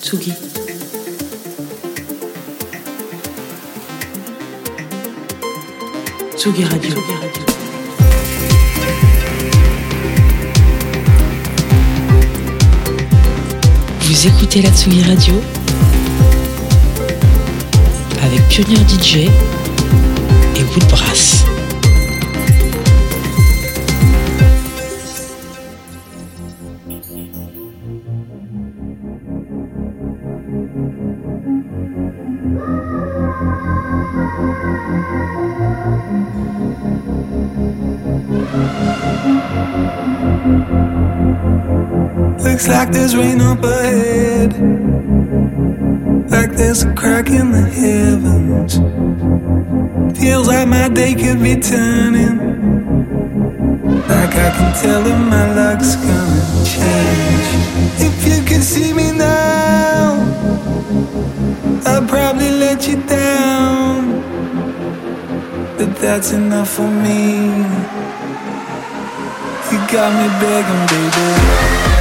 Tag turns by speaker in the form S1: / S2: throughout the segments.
S1: Tsugi. Tsugi Radio. Vous écoutez la Tsugi Radio avec Pionnier DJ et Woodbrass.
S2: Looks like there's rain up ahead. Like there's a crack in the heavens. Feels like my day could be turning. Like I can tell that my luck's gonna change. If you could see me now, I'd probably let you down. But that's enough for me. You got me begging, baby.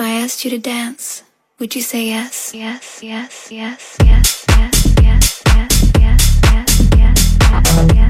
S2: If
S3: I asked you to dance, would you say yes? Yes, yes, yes, yes, yes, yes, yes, yes, yes, yes, yes,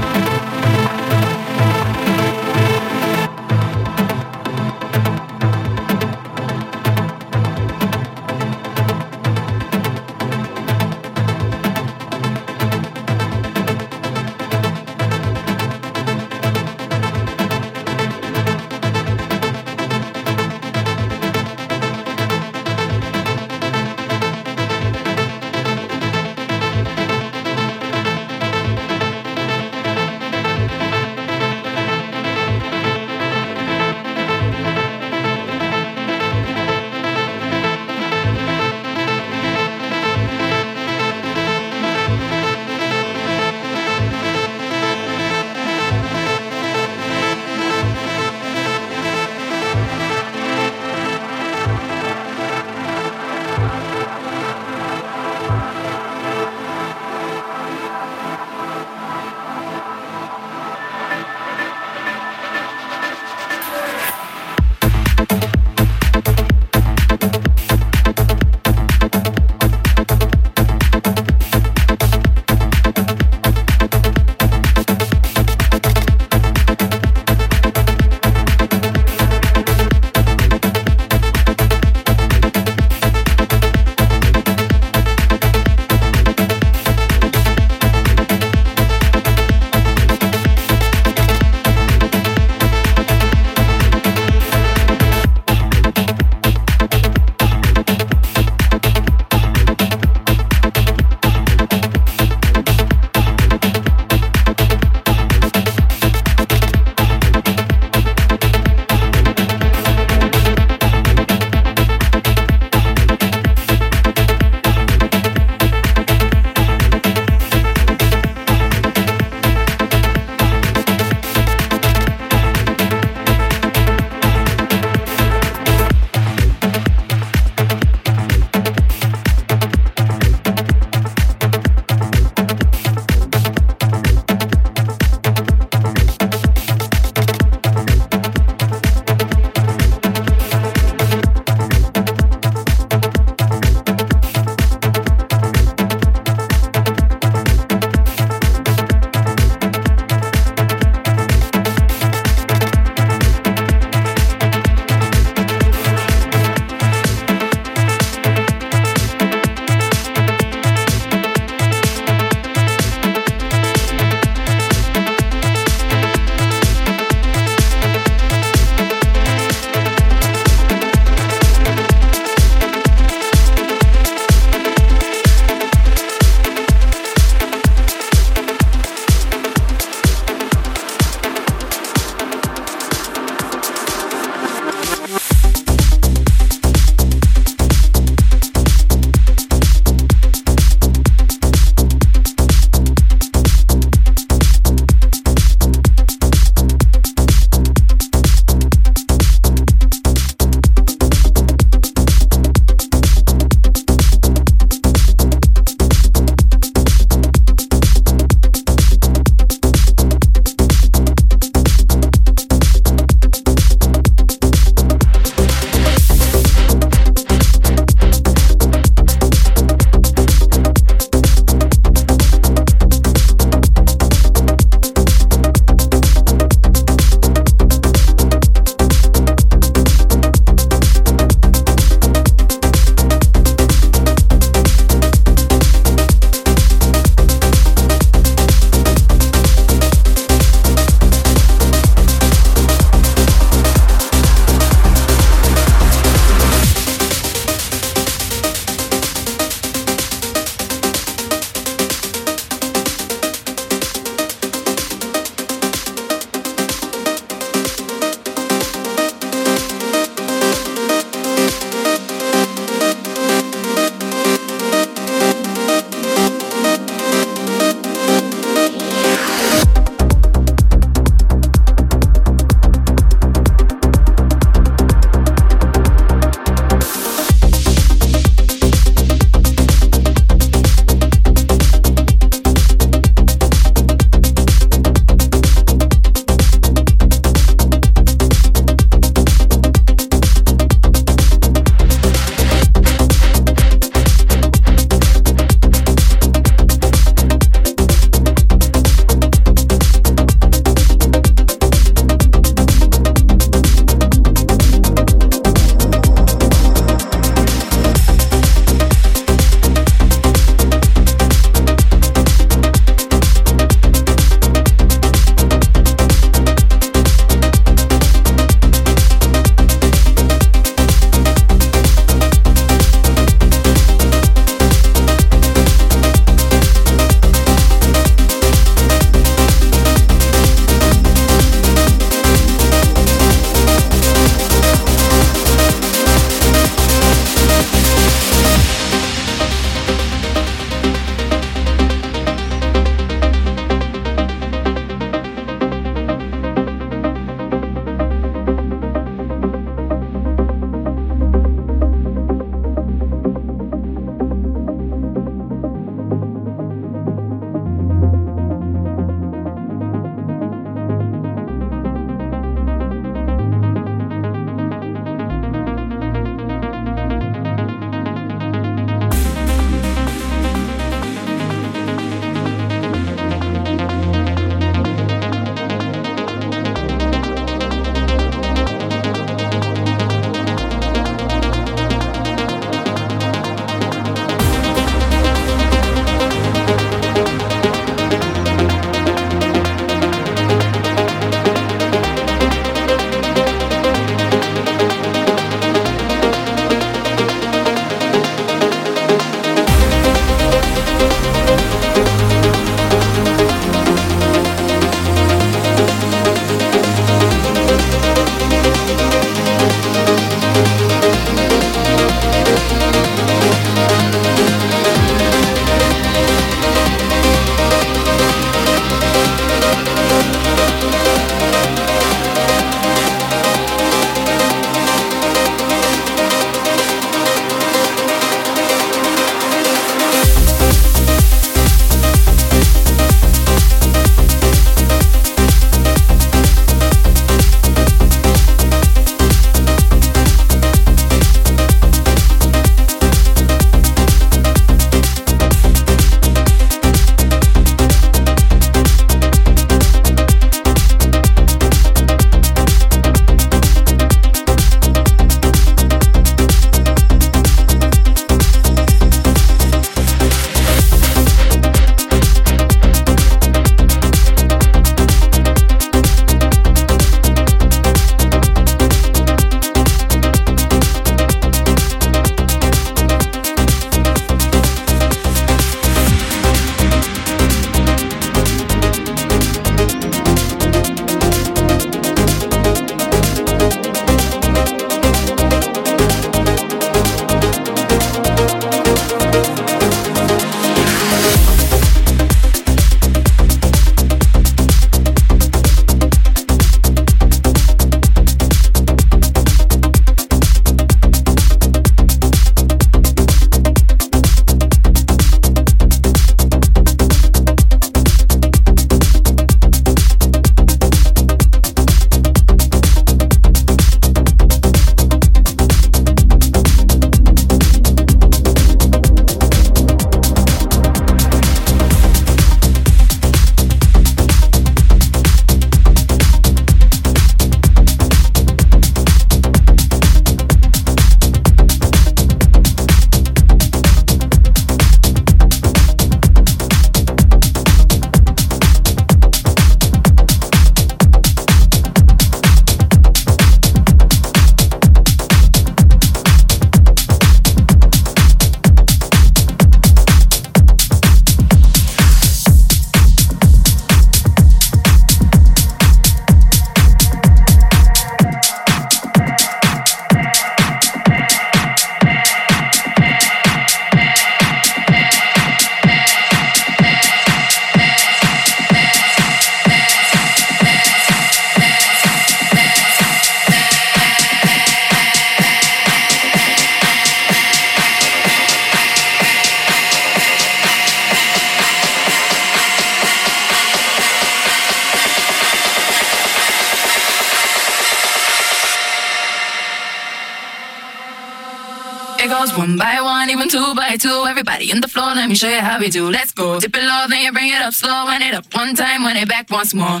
S4: Everybody in the floor, let me show you how we do. Let's go. Dip it low, then you bring it up slow. Wind it up one time, wind it back once more.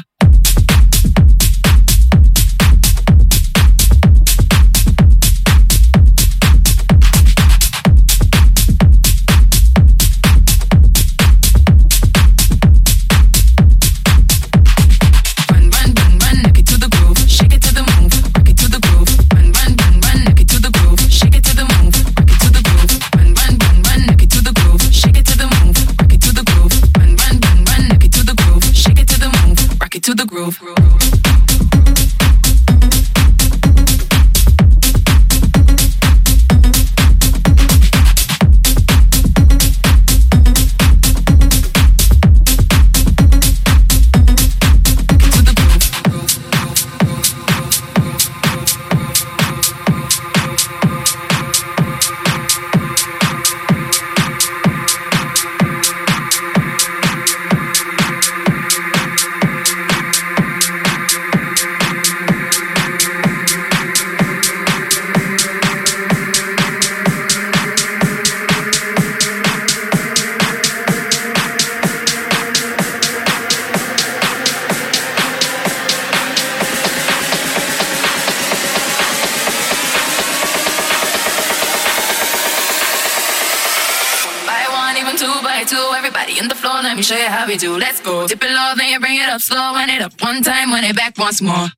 S4: to the groove. groove. we do. Let's go. Dip it low, then you bring it up slow. Wind it up one time, wind it back once more.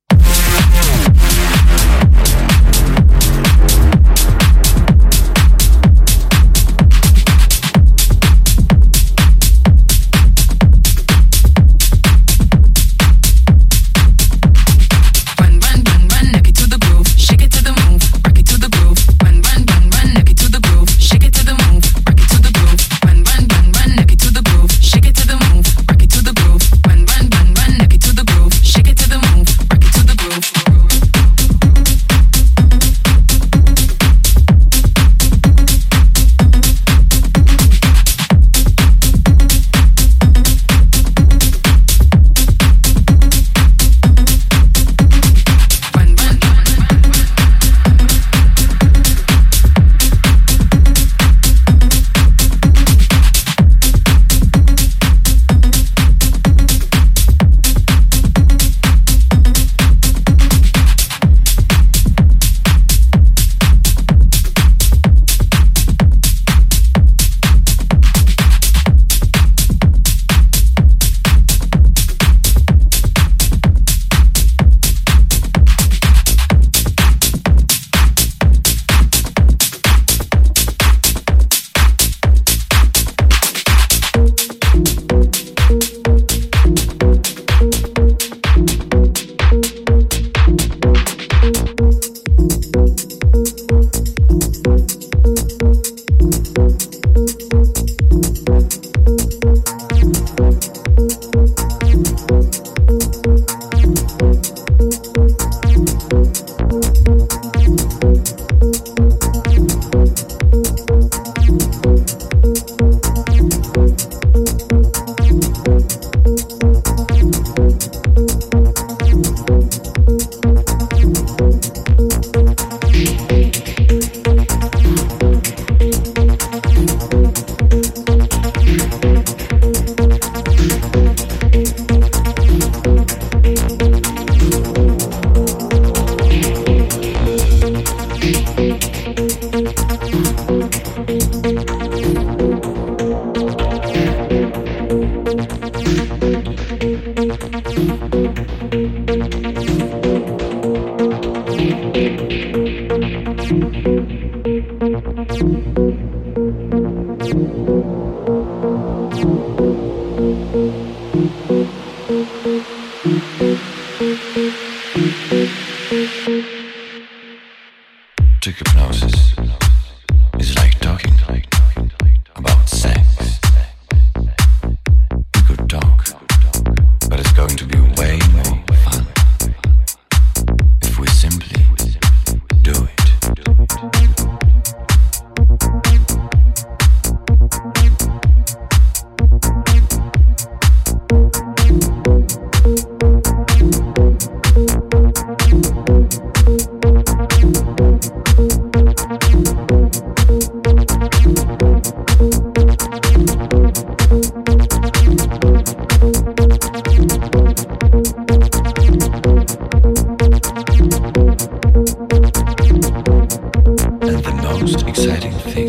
S5: most exciting thing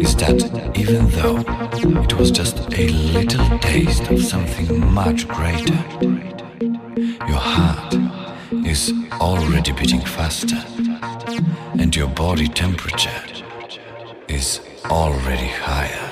S5: is that even though it was just a little taste of something much greater, your heart is already beating faster and your body temperature is
S1: already higher.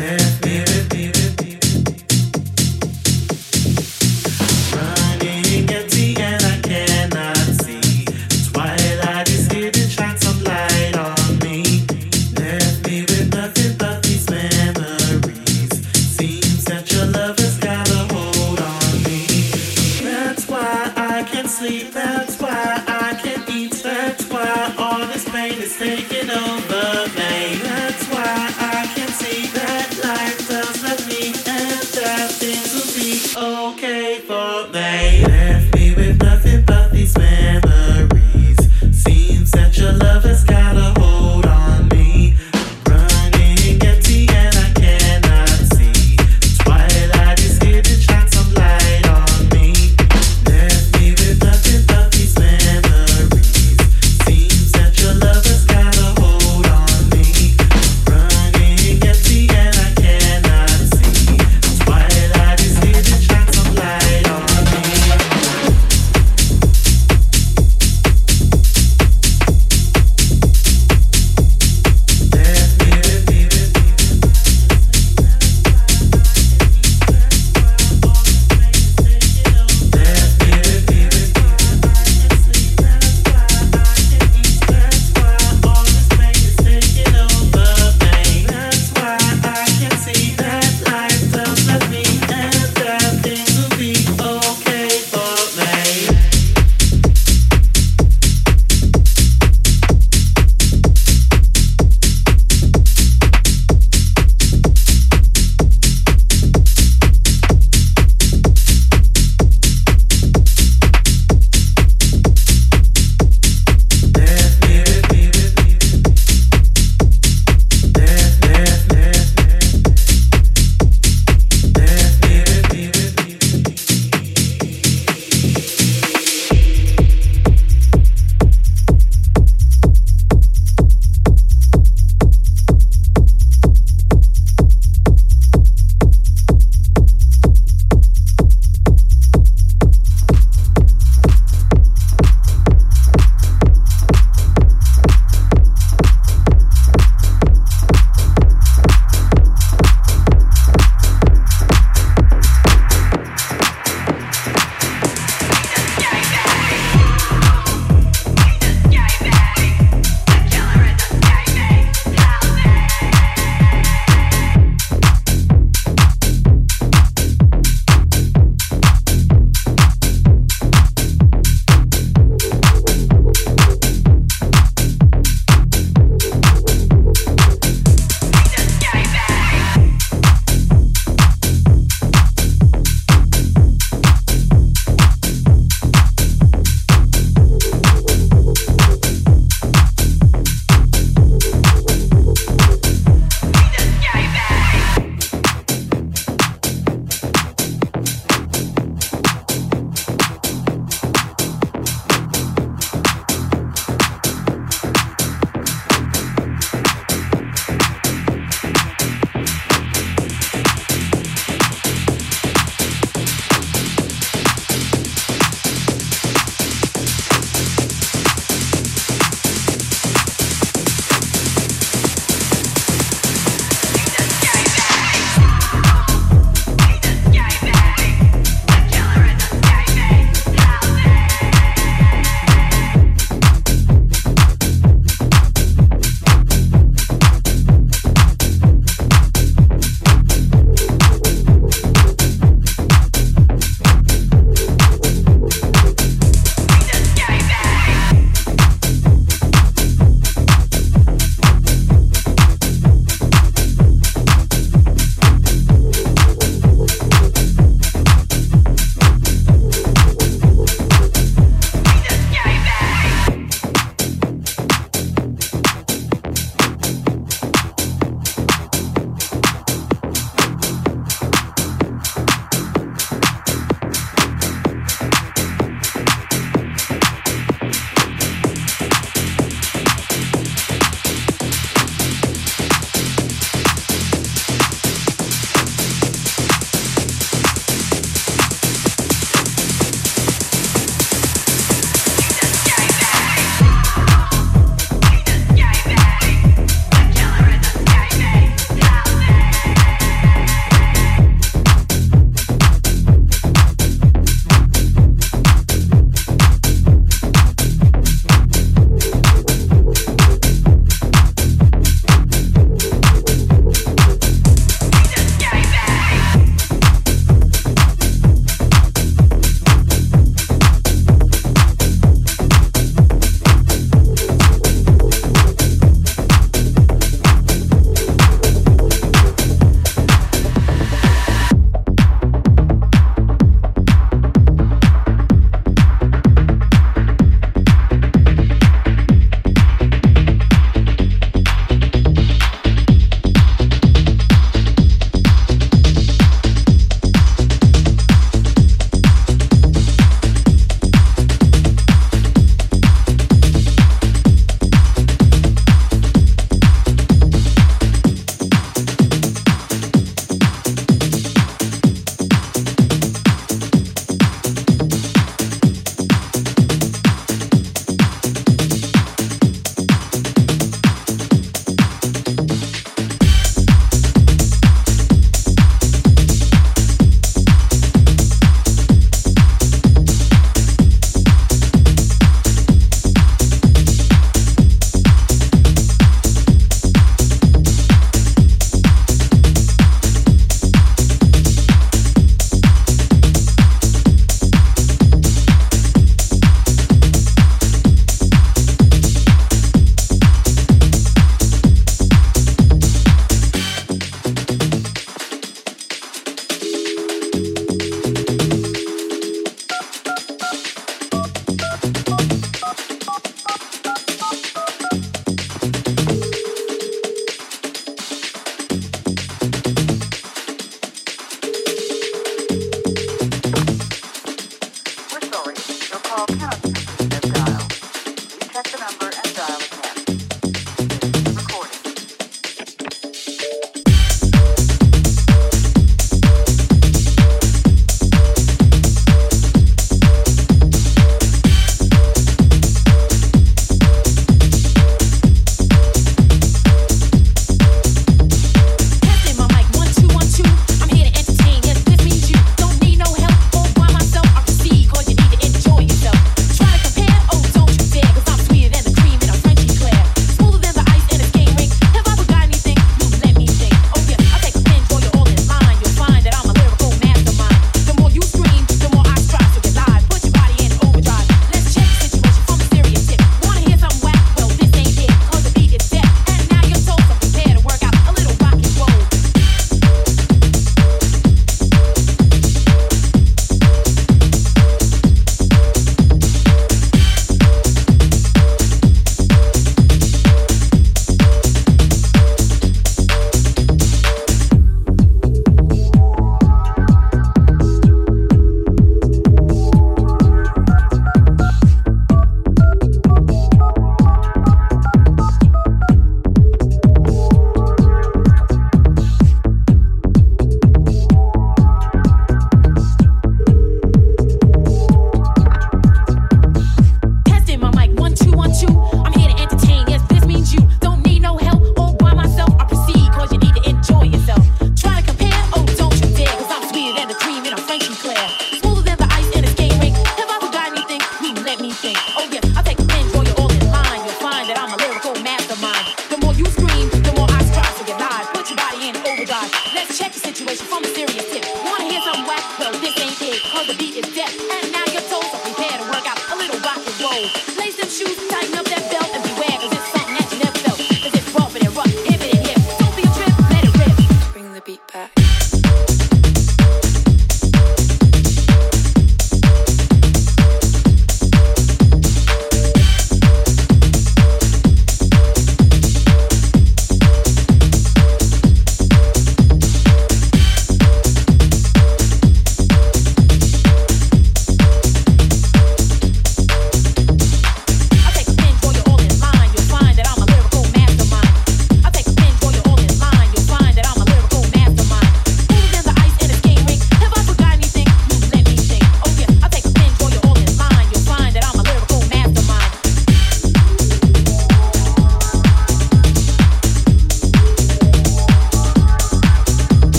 S1: Yeah.